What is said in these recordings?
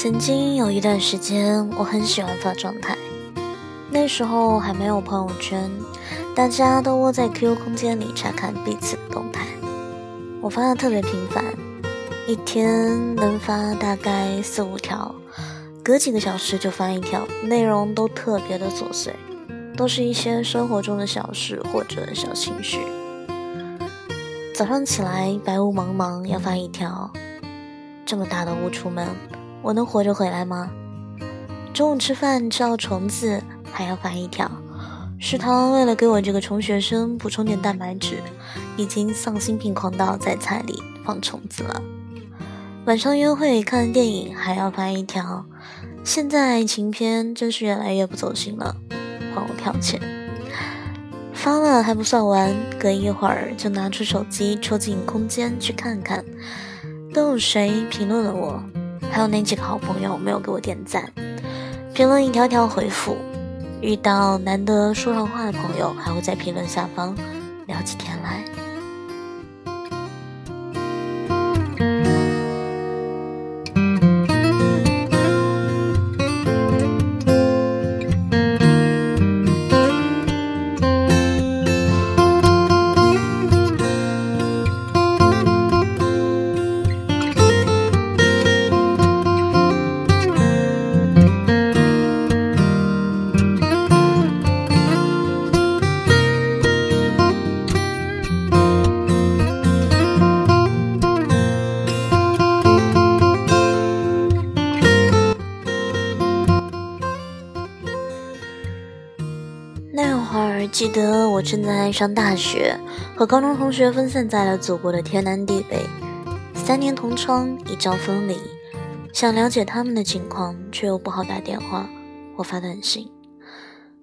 曾经有一段时间，我很喜欢发状态。那时候还没有朋友圈，大家都窝在 QQ 空间里查看彼此的动态。我发的特别频繁，一天能发大概四五条，隔几个小时就发一条，内容都特别的琐碎，都是一些生活中的小事或者小情绪。早上起来白雾茫茫，要发一条，这么大的雾出门。我能活着回来吗？中午吃饭吃到虫子还要发一条。食堂为了给我这个穷学生补充点蛋白质，已经丧心病狂到在菜里放虫子了。晚上约会看电影还要发一条。现在爱情片真是越来越不走心了，还我票钱。发了还不算完，隔一会儿就拿出手机戳进空间去看看，都有谁评论了我。还有那几个好朋友没有给我点赞，评论一条条回复。遇到难得说上话的朋友，还会在评论下方聊起天来。记得我正在上大学，和高中同学分散在了祖国的天南地北，三年同窗，一朝分离。想了解他们的情况，却又不好打电话或发短信。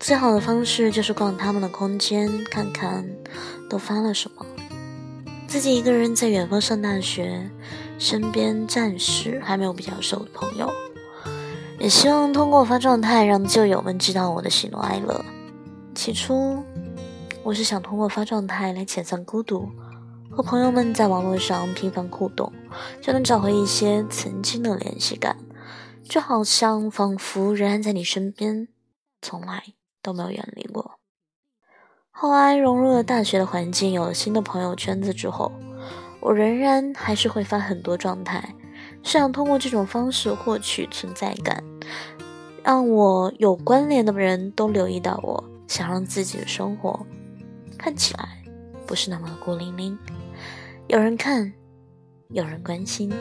最好的方式就是逛他们的空间，看看都发了什么。自己一个人在远方上大学，身边暂时还没有比较熟的朋友。也希望通过发状态，让旧友们知道我的喜怒哀乐。起初，我是想通过发状态来遣散孤独，和朋友们在网络上频繁互动，就能找回一些曾经的联系感，就好像仿佛仍然在你身边，从来都没有远离过。后来融入了大学的环境，有了新的朋友圈子之后，我仍然还是会发很多状态，是想通过这种方式获取存在感，让我有关联的人都留意到我。想让自己的生活看起来不是那么孤零零，有人看，有人关心。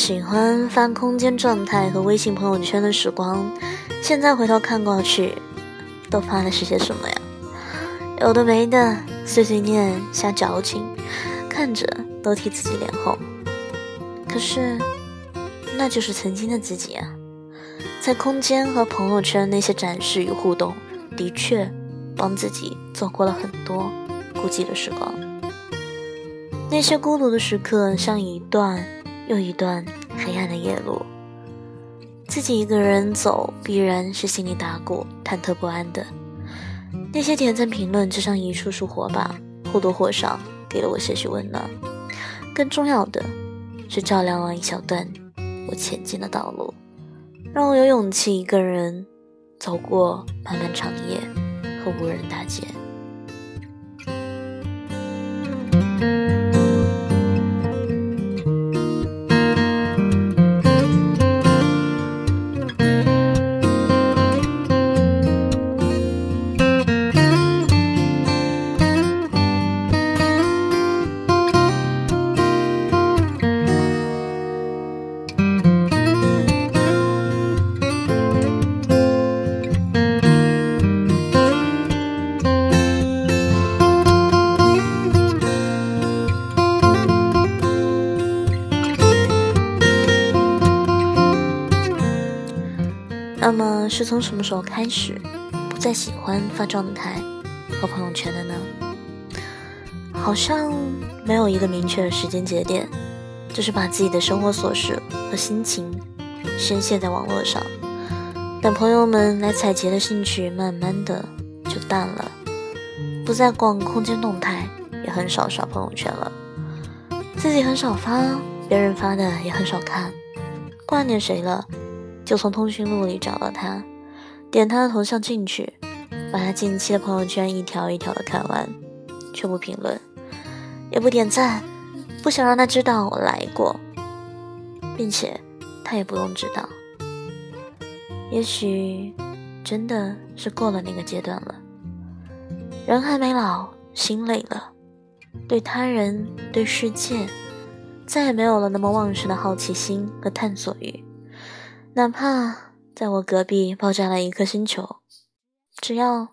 喜欢发空间状态和微信朋友圈的时光，现在回头看过去，都发的是些什么呀？有的没的，碎碎念，瞎矫情，看着都替自己脸红。可是，那就是曾经的自己啊！在空间和朋友圈那些展示与互动，的确帮自己走过了很多孤寂的时光。那些孤独的时刻，像一段。又一段黑暗的夜路，自己一个人走，必然是心里打鼓、忐忑不安的。那些点赞、评论，就像一束束火把，或多或少给了我些许温暖。更重要的是，照亮了一小段我前进的道路，让我有勇气一个人走过漫漫长夜和无人大街。是从什么时候开始不再喜欢发状态和朋友圈的呢？好像没有一个明确的时间节点，就是把自己的生活琐事和心情宣泄在网络上。等朋友们来采集的兴趣慢慢的就淡了，不再逛空间动态，也很少刷朋友圈了。自己很少发，别人发的也很少看。挂念谁了？就从通讯录里找到他，点他的头像进去，把他近期的朋友圈一条一条的看完，却不评论，也不点赞，不想让他知道我来过，并且他也不用知道。也许真的是过了那个阶段了，人还没老，心累了，对他人对世界再也没有了那么旺盛的好奇心和探索欲。哪怕在我隔壁爆炸了一颗星球，只要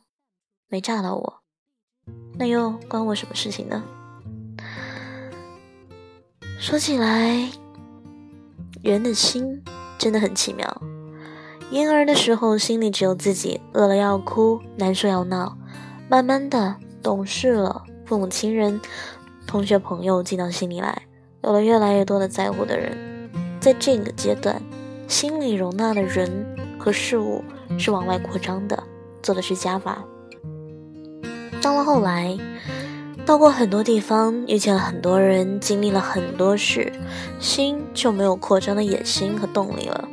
没炸到我，那又关我什么事情呢？说起来，人的心真的很奇妙。婴儿的时候，心里只有自己，饿了要哭，难受要闹。慢慢的懂事了，父母亲人、同学朋友进到心里来，有了越来越多的在乎的人。在这个阶段。心里容纳的人和事物是往外扩张的，做的是加法。到了后来，到过很多地方，遇见了很多人，经历了很多事，心就没有扩张的野心和动力了，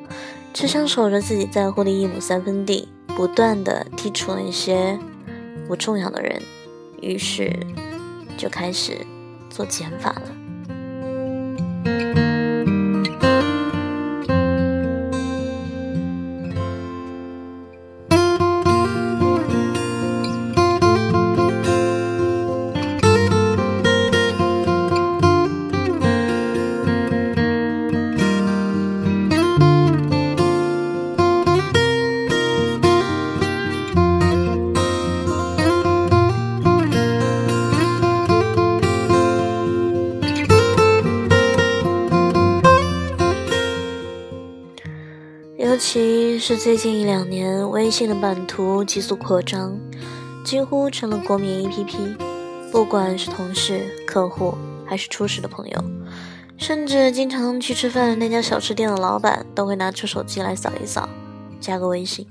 只想守着自己在乎的一亩三分地，不断的剔除那些不重要的人，于是就开始做减法了。是最近一两年，微信的版图急速扩张，几乎成了国民 APP。不管是同事、客户，还是初识的朋友，甚至经常去吃饭那家小吃店的老板，都会拿出手机来扫一扫，加个微信。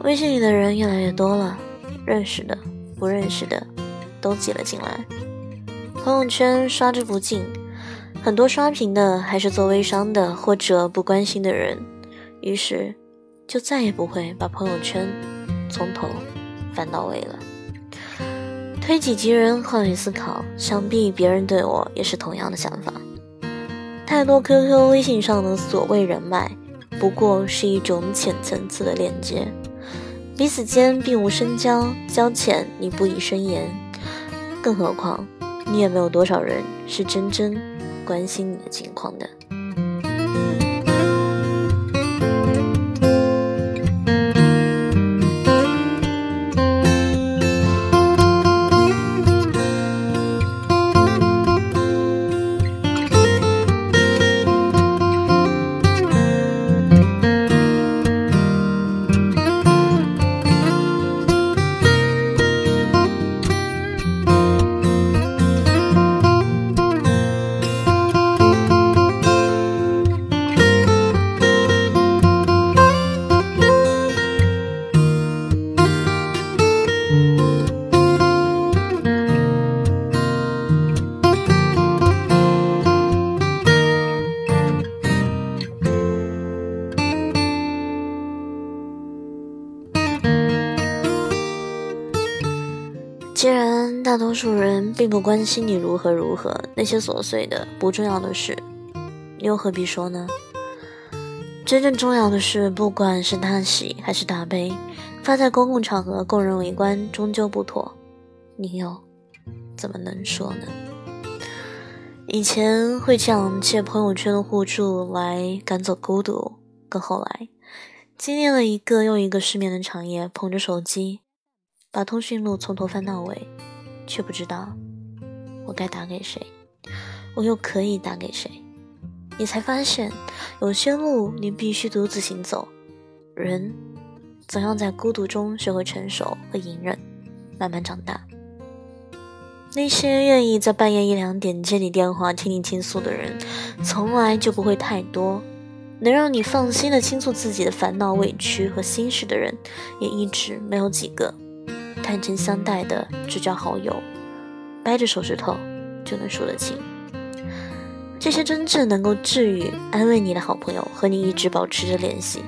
微信里的人越来越多了，认识的、不认识的，都挤了进来。朋友圈刷之不尽。很多刷屏的还是做微商的或者不关心的人，于是就再也不会把朋友圈从头翻到尾了。推己及人，换位思考，想必别人对我也是同样的想法。太多 QQ、微信上的所谓人脉，不过是一种浅层次的链接，彼此间并无深交，交浅你不以深言，更何况你也没有多少人是真真。关心你的近况的。主人并不关心你如何如何，那些琐碎的、不重要的事，你又何必说呢？真正重要的是，不管是大喜还是大悲，发在公共场合供人围观，终究不妥。你又怎么能说呢？以前会这样借朋友圈的互助来赶走孤独，可后来经历了一个又一个失眠的长夜，捧着手机。把通讯录从头翻到尾，却不知道我该打给谁，我又可以打给谁？你才发现，有些路你必须独自行走。人总要在孤独中学会成熟和隐忍，慢慢长大。那些愿意在半夜一两点接你电话听你倾诉的人，从来就不会太多；能让你放心的倾诉自己的烦恼、委屈和心事的人，也一直没有几个。坦诚相待的只交好友，掰着手指头就能数得清。这些真正能够治愈、安慰你的好朋友，和你一直保持着联系。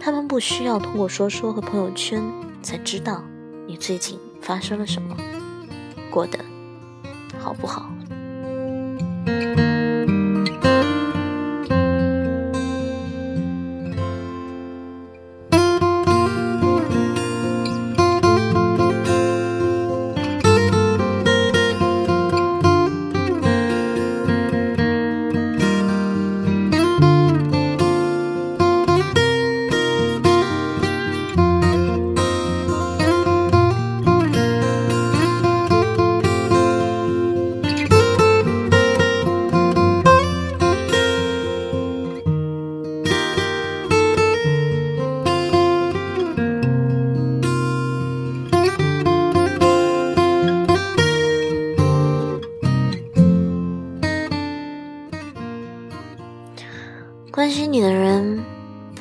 他们不需要通过说说和朋友圈才知道你最近发生了什么，过得好不好。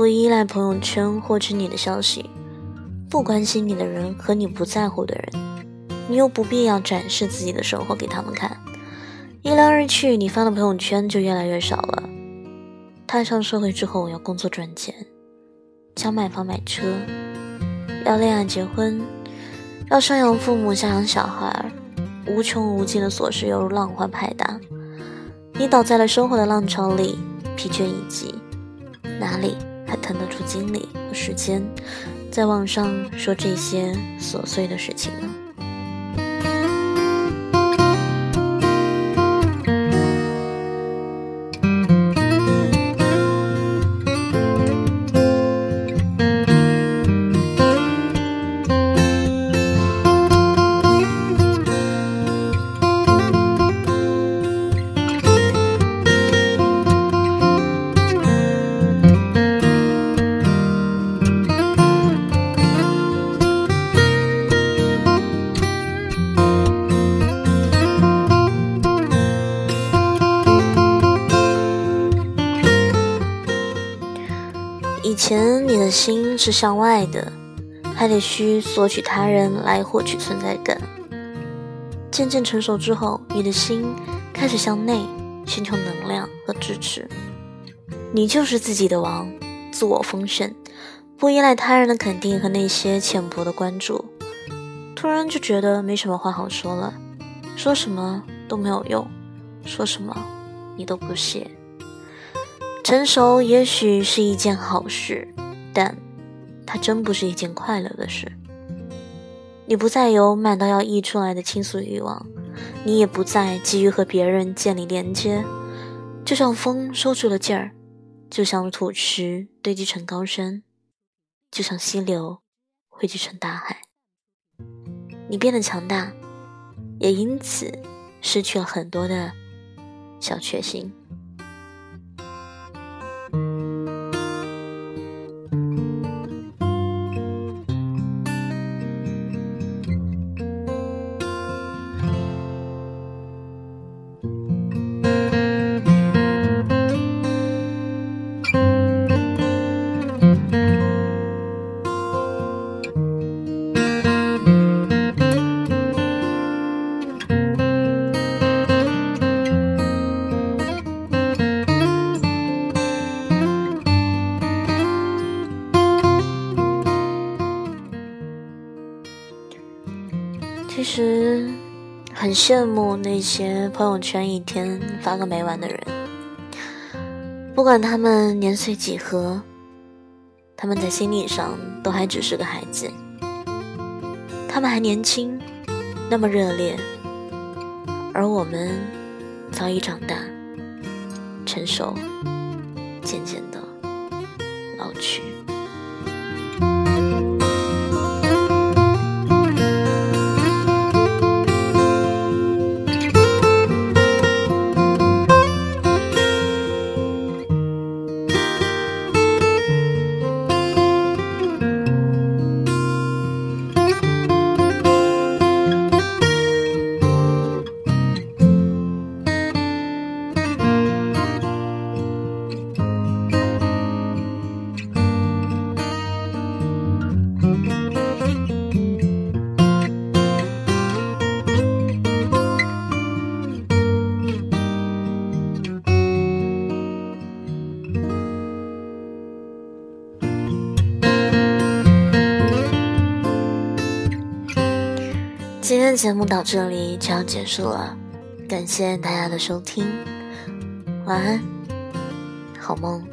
不依赖朋友圈获取你的消息；不关心你的人和你不在乎的人，你又不必要展示自己的生活给他们看。一来二去，你发的朋友圈就越来越少了。踏上社会之后，要工作赚钱，想买房买车，要恋爱结婚，要赡养父母下养小孩，无穷无尽的琐事犹如浪花拍打，你倒在了生活的浪潮里。疲倦以及哪里还腾得出精力和时间，在网上说这些琐碎的事情呢？是向外的，还得需索取他人来获取存在感。渐渐成熟之后，你的心开始向内寻求能量和支持。你就是自己的王，自我丰盛，不依赖他人的肯定和那些浅薄的关注。突然就觉得没什么话好说了，说什么都没有用，说什么你都不屑。成熟也许是一件好事，但它真不是一件快乐的事。你不再有满到要溢出来的倾诉欲望，你也不再急于和别人建立连接。就像风收住了劲儿，就像土石堆积成高山，就像溪流汇聚成大海。你变得强大，也因此失去了很多的小确幸。很羡慕那些朋友圈一天发个没完的人，不管他们年岁几何，他们在心理上都还只是个孩子，他们还年轻，那么热烈，而我们早已长大，成熟，渐渐的老去。今天的节目到这里就要结束了，感谢大家的收听，晚安，好梦。